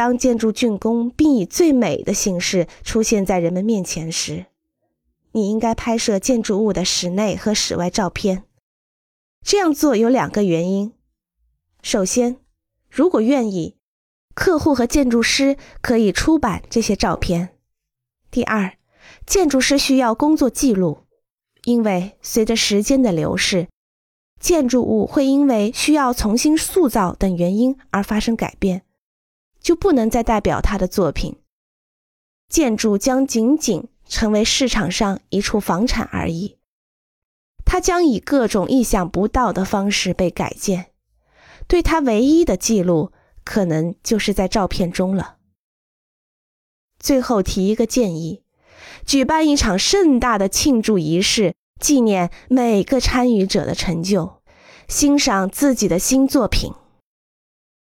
当建筑竣工并以最美的形式出现在人们面前时，你应该拍摄建筑物的室内和室外照片。这样做有两个原因：首先，如果愿意，客户和建筑师可以出版这些照片；第二，建筑师需要工作记录，因为随着时间的流逝，建筑物会因为需要重新塑造等原因而发生改变。就不能再代表他的作品，建筑将仅仅成为市场上一处房产而已。它将以各种意想不到的方式被改建，对它唯一的记录可能就是在照片中了。最后提一个建议：举办一场盛大的庆祝仪式，纪念每个参与者的成就，欣赏自己的新作品。